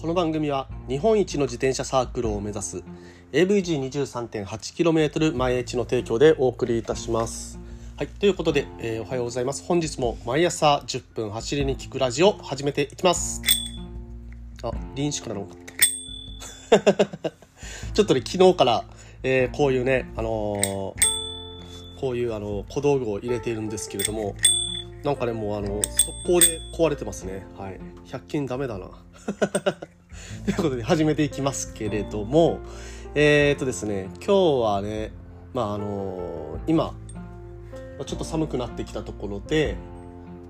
この番組は日本一の自転車サークルを目指す AVG23.8km 前地の提供でお送りいたします。はいということで、えー、おはようございます。本日も毎朝10分走りに聞くラジオ始めていきます。あ臨死からのかったちょっとね昨日から、えー、こういうねあのー、こういうあの小道具を入れているんですけれどもなんかねもうあの速攻で壊れてますね。はい。100均ダメだな。ということで始めていきますけれどもえー、っとですね今日はねまああの今ちょっと寒くなってきたところで、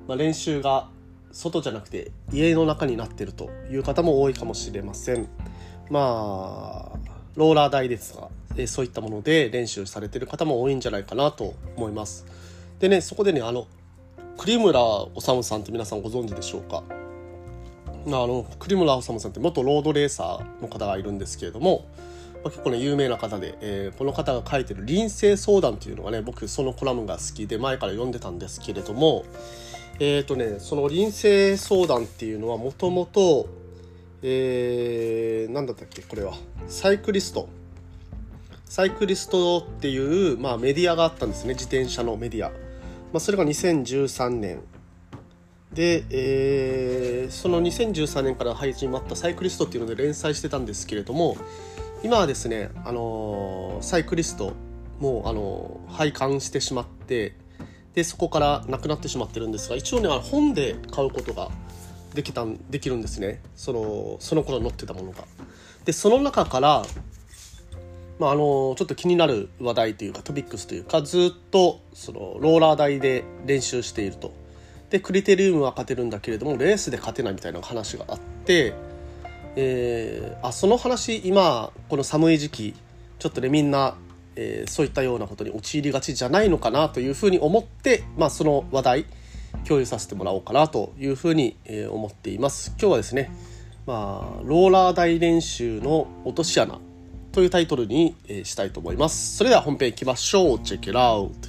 まあ、練習が外じゃなくて家の中になってるという方も多いかもしれません。まあローラー台ですが、えそういったもので練習されてる方も多いんじゃないかなと思います。でねそこでねあの栗村治さんって皆さんご存知でしょうか？あの栗村治さんって元ロードレーサーの方がいるんですけれども、まあ、結構ね有名な方で、えー、この方が書いてる「臨性相談」っていうのがね僕そのコラムが好きで前から読んでたんですけれどもえっ、ー、とねその臨性相談っていうのはもともとえー、何だったっけこれは。サイクリスト。サイクリストっていう、まあ、メディアがあったんですね。自転車のメディア。まあ、それが2013年で、えー、その2013年から始まったサイクリストっていうので連載してたんですけれども今はですね、あのー、サイクリストもう、あのー、廃刊してしまってでそこからなくなってしまってるんですが一応ね本で買うことができたできるんですねそのその頃載ってたものが。でその中からまあ、あのちょっと気になる話題というかトピックスというかずっとそのローラー台で練習していると。でクリテリウムは勝てるんだけれどもレースで勝てないみたいな話があって、えー、あその話今この寒い時期ちょっとねみんな、えー、そういったようなことに陥りがちじゃないのかなというふうに思って、まあ、その話題共有させてもらおうかなというふうに、えー、思っています。今日はですねまあローラー台練習の落とし穴というタイトルに、えしたいと思います。それでは本編いきましょう。チェックラウト。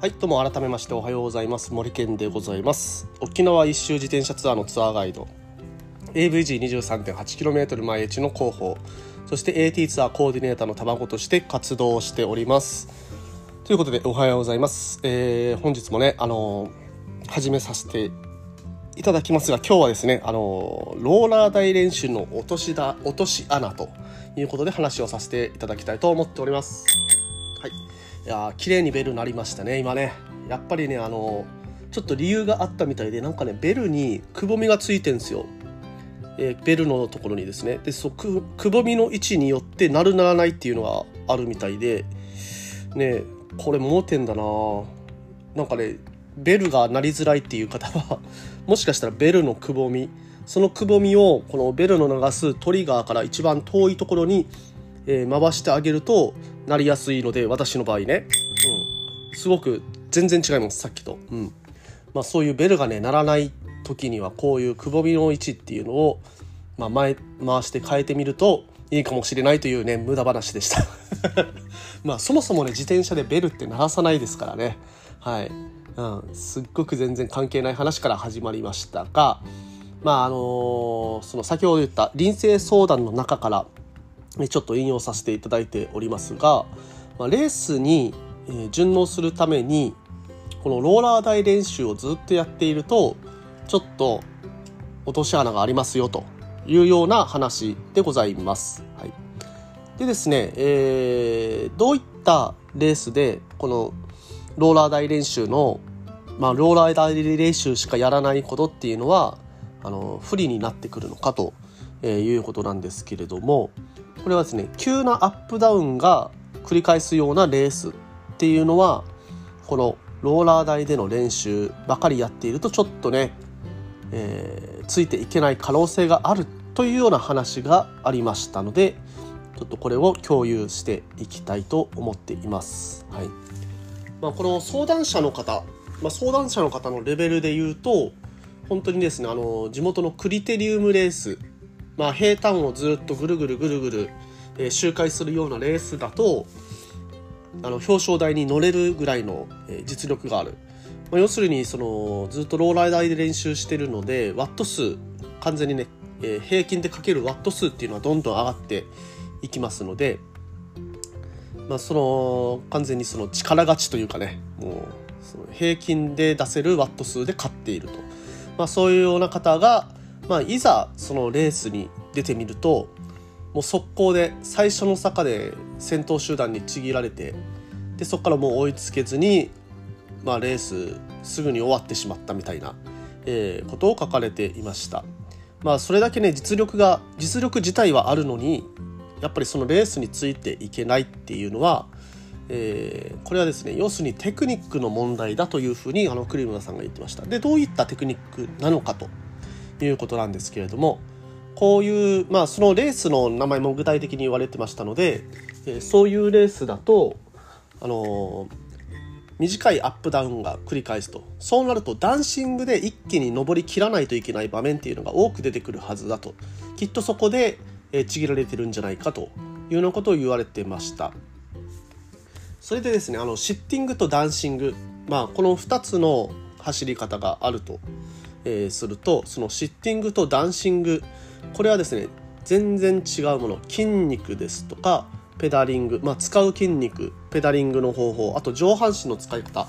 はい、どうも改めましておはようございます。森健でございます。沖縄一周自転車ツアーのツアーガイド、AVG23.8km 前地の広報、そして AT ツアーコーディネーターの卵として活動しております。ということでおはようございます。えー、本日もね、あのー、始めさせていただきますが、今日はですね、あのー、ローラー大練習の落としだ、落とし穴ということで話をさせていただきたいと思っております。はい。いや綺麗にベル鳴りましたね、今ね。やっぱりね、あのちょっと理由があったみたいで、なんかね、ベルにくぼみがついてんですよ。えー、ベルのところにですね。で、そく、くぼみの位置によって鳴る鳴らないっていうのがあるみたいで、ねこれ盲点だな。なんかねベルが鳴りづらいっていう方は もしかしたらベルのくぼみそのくぼみをこのベルの流すトリガーから一番遠いところに、えー、回してあげると鳴りやすいので私の場合ね、うん、すごく全然違いますさっきと、うん。まあ、そういうベルがね鳴らない時にはこういうくぼみの位置っていうのを、まあ、前回して変えてみるといいかもしれないというね無駄話でした。まあそもそもね自転車でベルって鳴らさないですからね。はい、うん、すっごく全然関係ない話から始まりましたがまああのー、その先ほど言った臨性相談の中からちょっと引用させていただいておりますが、まあ、レースに順応するためにこのローラー台練習をずっとやっているとちょっと落とし穴がありますよというような話でございます。はい、でですね、えー、どういったレースでこのローラー大練習の、まあ、ローラー大練習しかやらないことっていうのはあの不利になってくるのかとえいうことなんですけれどもこれはですね急なアップダウンが繰り返すようなレースっていうのはこのローラー台での練習ばかりやっているとちょっとねえー、ついていけない可能性があるというような話がありましたのでちょっとこれを共有していきたいと思っています。はいまあ、この相談者の方、まあ、相談者の方のレベルで言うと本当にですねあの地元のクリテリウムレース、まあ、平坦をずっとぐるぐるぐるぐる、えー、周回するようなレースだとあの表彰台に乗れるぐらいの、えー、実力がある、まあ、要するにそのずっとローラー台で練習してるのでワット数完全にね、えー、平均でかけるワット数っていうのはどんどん上がっていきますので、まあ、その完全にその力勝ちというかねもうその平均で出せるワット数で勝っていると、まあ、そういうような方が、まあ、いざそのレースに出てみるともう速攻で最初の坂で先頭集団にちぎられてでそこからもう追いつけずに、まあ、レースすぐに終わってしまったみたいな、えー、ことを書かれていました。まあ、それだけね実力が実力自体はあるのにやっぱりそのレースについていけないっていうのは、えー、これはですね要するにテクニックの問題だというふうにあのクリムナさんが言ってました。でどういったテクニックなのかということなんですけれどもこういう、まあ、そのレースの名前も具体的に言われてましたので、えー、そういうレースだと、あのー、短いアップダウンが繰り返すとそうなるとダンシングで一気に登りきらないといけない場面っていうのが多く出てくるはずだと。きっとそこで、え、ちぎられてるんじゃないかというようなことを言われてました。それでですねあのシッティングとダンシング、まあ、この2つの走り方があると、えー、するとそのシッティングとダンシングこれはですね全然違うもの筋肉ですとかペダリング、まあ、使う筋肉ペダリングの方法あと上半身の使い方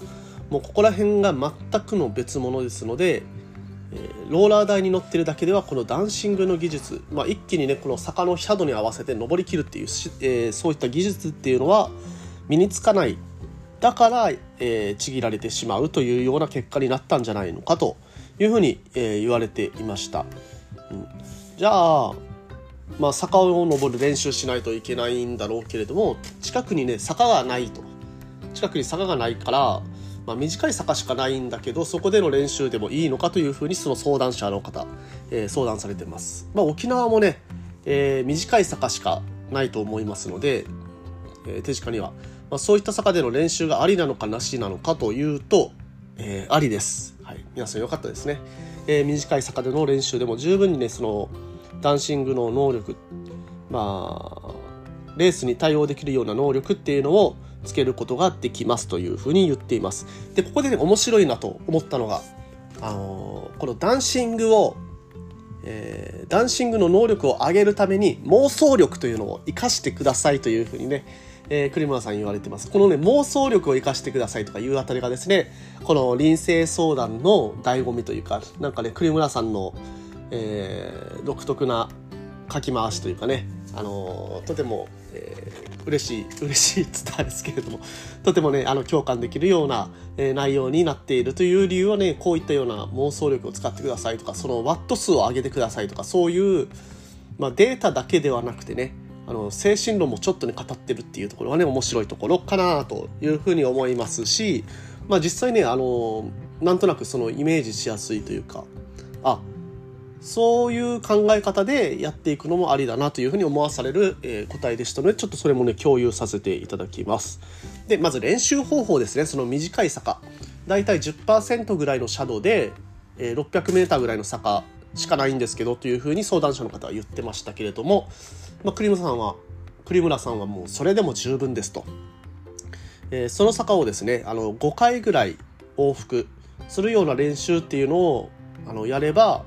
もうここら辺が全くの別物ですので、ローラー台に乗ってるだけではこのダンシングの技術、まあ、一気にねこの坂の斜度に合わせて登りきるっていう、えー、そういった技術っていうのは身につかない。だから、えー、ちぎられてしまうというような結果になったんじゃないのかというふうに、えー、言われていました。うん。じゃあまあ、坂を登る練習しないといけないんだろうけれども近くにね坂がないと。近くに坂がないから、まあ、短い坂しかないんだけどそこでの練習でもいいのかというふうにその相談者の方、えー、相談されてます、まあ、沖縄もね、えー、短い坂しかないと思いますので、えー、手近には、まあ、そういった坂での練習がありなのかなしなのかというと、えありです、はい、皆さんよかったですね。えー、短い坂での練習でも十分にねそのダンシングの能力まあレースに対応できるような能力っていうのをつけることができますというふうに言っています。でここでね面白いなと思ったのが、あのー、このダンシングを、えー、ダンシングの能力を上げるために妄想力というのを生かしてくださいというふうにねえー、栗村さん言われてます。このね、妄想力を生かしてくださいとかいうあたりがですね、この臨性相談の醍醐味というか、なんかね、栗村さんの、えー、独特な書き回しというかね、あのー、とても、えー、嬉しい、嬉しいツタですけれども、とてもね、あの、共感できるような、えー、内容になっているという理由はね、こういったような妄想力を使ってくださいとか、そのワット数を上げてくださいとか、そういう、まあ、データだけではなくてね、あの精神論もちょっとね語ってるっていうところがね面白いところかなというふうに思いますし、まあ、実際ねあのなんとなくそのイメージしやすいというかあそういう考え方でやっていくのもありだなというふうに思わされる、えー、答えでしたのでちょっとそれもね共有させていただきます。でまず練習方法ですね。その短い坂。だいたい10%ぐらいのシャドウで、えー、600m ぐらいの坂しかないんですけどというふうに相談者の方は言ってましたけれどもまあ、栗村さんは栗村さんはもうそれでも十分ですと、えー、その坂をですねあの5回ぐらい往復するような練習っていうのをあのやれば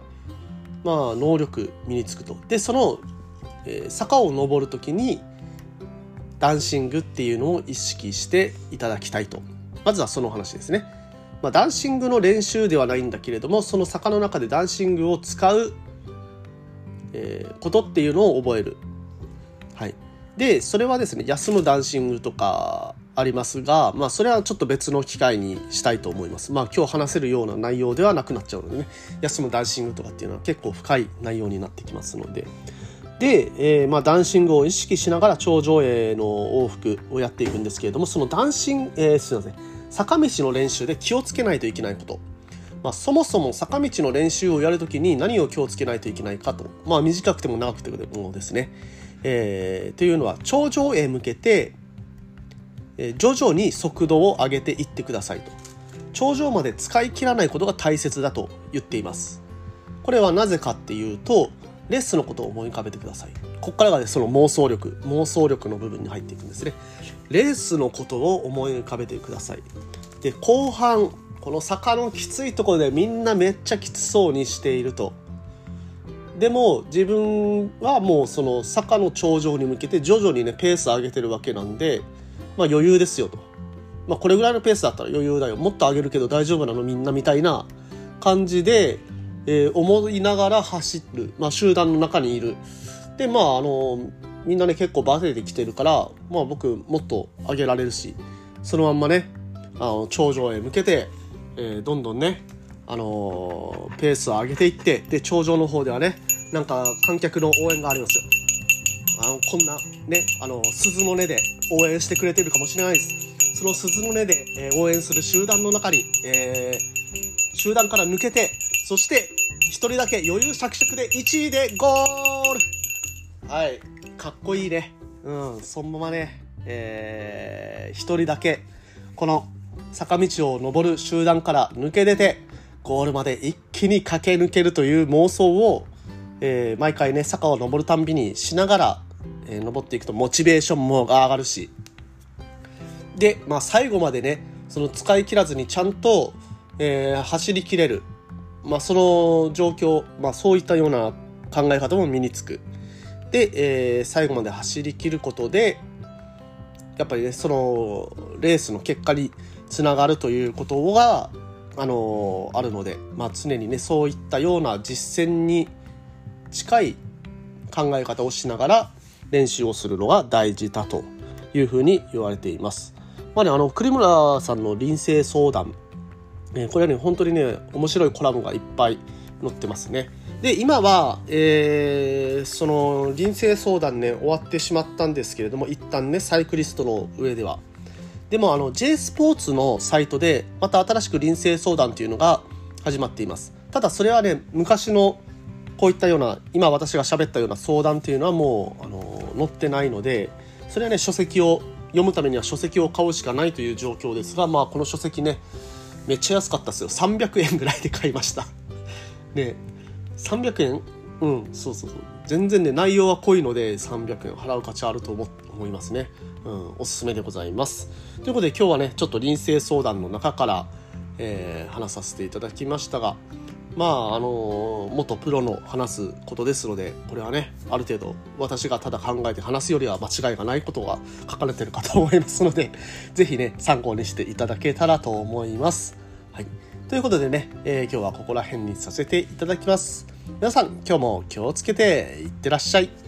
まあ能力身につくと。でその、えー、坂を登る時にダンシングっていうのを意識していただきたいと。まずはその話ですね、まあ、ダンシングの練習ではないんだけれどもその坂の中でダンシングを使う、えー、ことっていうのを覚える。はい、でそれはですね休むダンシングとかありますが、まあ、それはちょっと別の機会にしたいと思います。まあ、今日話せるような内容ではなくなっちゃうのでね、休むダンシングとかっていうのは結構深い内容になってきますので。で、えー、まあ、ダンシングを意識しながら頂上への往復をやっていくんですけれども、そのダンシング、えー、すいません、坂道の練習で気をつけないといけないこと。まあ、そもそも坂道の練習をやるときに何を気をつけないといけないかと。まあ、短くても長くてもですね。えー、というのは頂上へ向けて、徐々に速度を上げていってくださいと。頂上まで使い切らないことが大切だと言っています。これはなぜかっていうとレースのことを思い浮かべてください。ここからがねその妄想力妄想力の部分に入っていくんですね。レースのことを思い浮かべてください。で後半この坂のきついところでみんなめっちゃきつそうにしていると。でも自分はもうその坂の頂上に向けて徐々にねペース上げてるわけなんでまあ余裕ですよと。まあこれぐらいのペースだったら余裕だよ。もっと上げるけど大丈夫なのみんなみたいな感じで、えー、思いながら走る、まあ、集団の中にいる。でまああのみんなね結構バテてきてるからまあ僕もっと上げられるしそのまんまねあの頂上へ向けて、えー、どんどんねあのー、ペースを上げていってで頂上の方ではねなんか観客の応援がありますよ。あのこんなねあの鈴の音で応援してくれてるかもしれないです。その鈴の音で、えー、応援する集団の中に、えー、集団から抜けてそして1人だけ余裕しゃくしゃくで1位でゴール。はい。かっこいいね。うん。そのままねえー、1人だけこの坂道を登る集団から抜け出てゴールまで一気に駆け抜けるという妄想を、えー、毎回ね坂を登るたんびにしながら、えー、登っていくとモチベーションも上がるし。で、まあ、最後までねその使い切らずにちゃんと、えー、走りきれる、まあ、その状況、まあ、そういったような考え方も身につく。で、えー、最後まで走りきることでやっぱりねそのレースの結果につながるということがあのあるので、まあ、常にねそういったような実践に近い考え方をしながら練習をするのが大事だというふうに言われています。まあね、あの栗村さんの臨床相談、えー、これはね本当にね面白いコラムがいっぱい載ってますね。で今は、えー、その臨床相談ね終わってしまったんですけれども一旦ねサイクリストの上ではでもあの J スポーツのサイトでまた新しく臨床相談というのが始まっていますただそれはね昔のこういったような今私が喋ったような相談っていうのはもうあの載ってないのでそれはね書籍を読むためには書籍を買うしかないという状況ですがまあこの書籍ねめっちゃ安かったですよ。300円ぐらいで買いました。ね300円？うんそうそうそう。全然ね内容は濃いので300円払う価値あると思思いますね。うん、おすすめでございます。ということで今日はねちょっと臨床相談の中から、えー、話させていただきましたがまああの元プロの話すことですのでこれはねある程度私がただ考えて話すよりは間違いがないことが書かれてるかと思いますので 是非ね参考にしていただけたらと思います。はい、ということでね、えー、今日はここら辺にさせていただきます。皆さん今日も気をつけていってらっしゃい。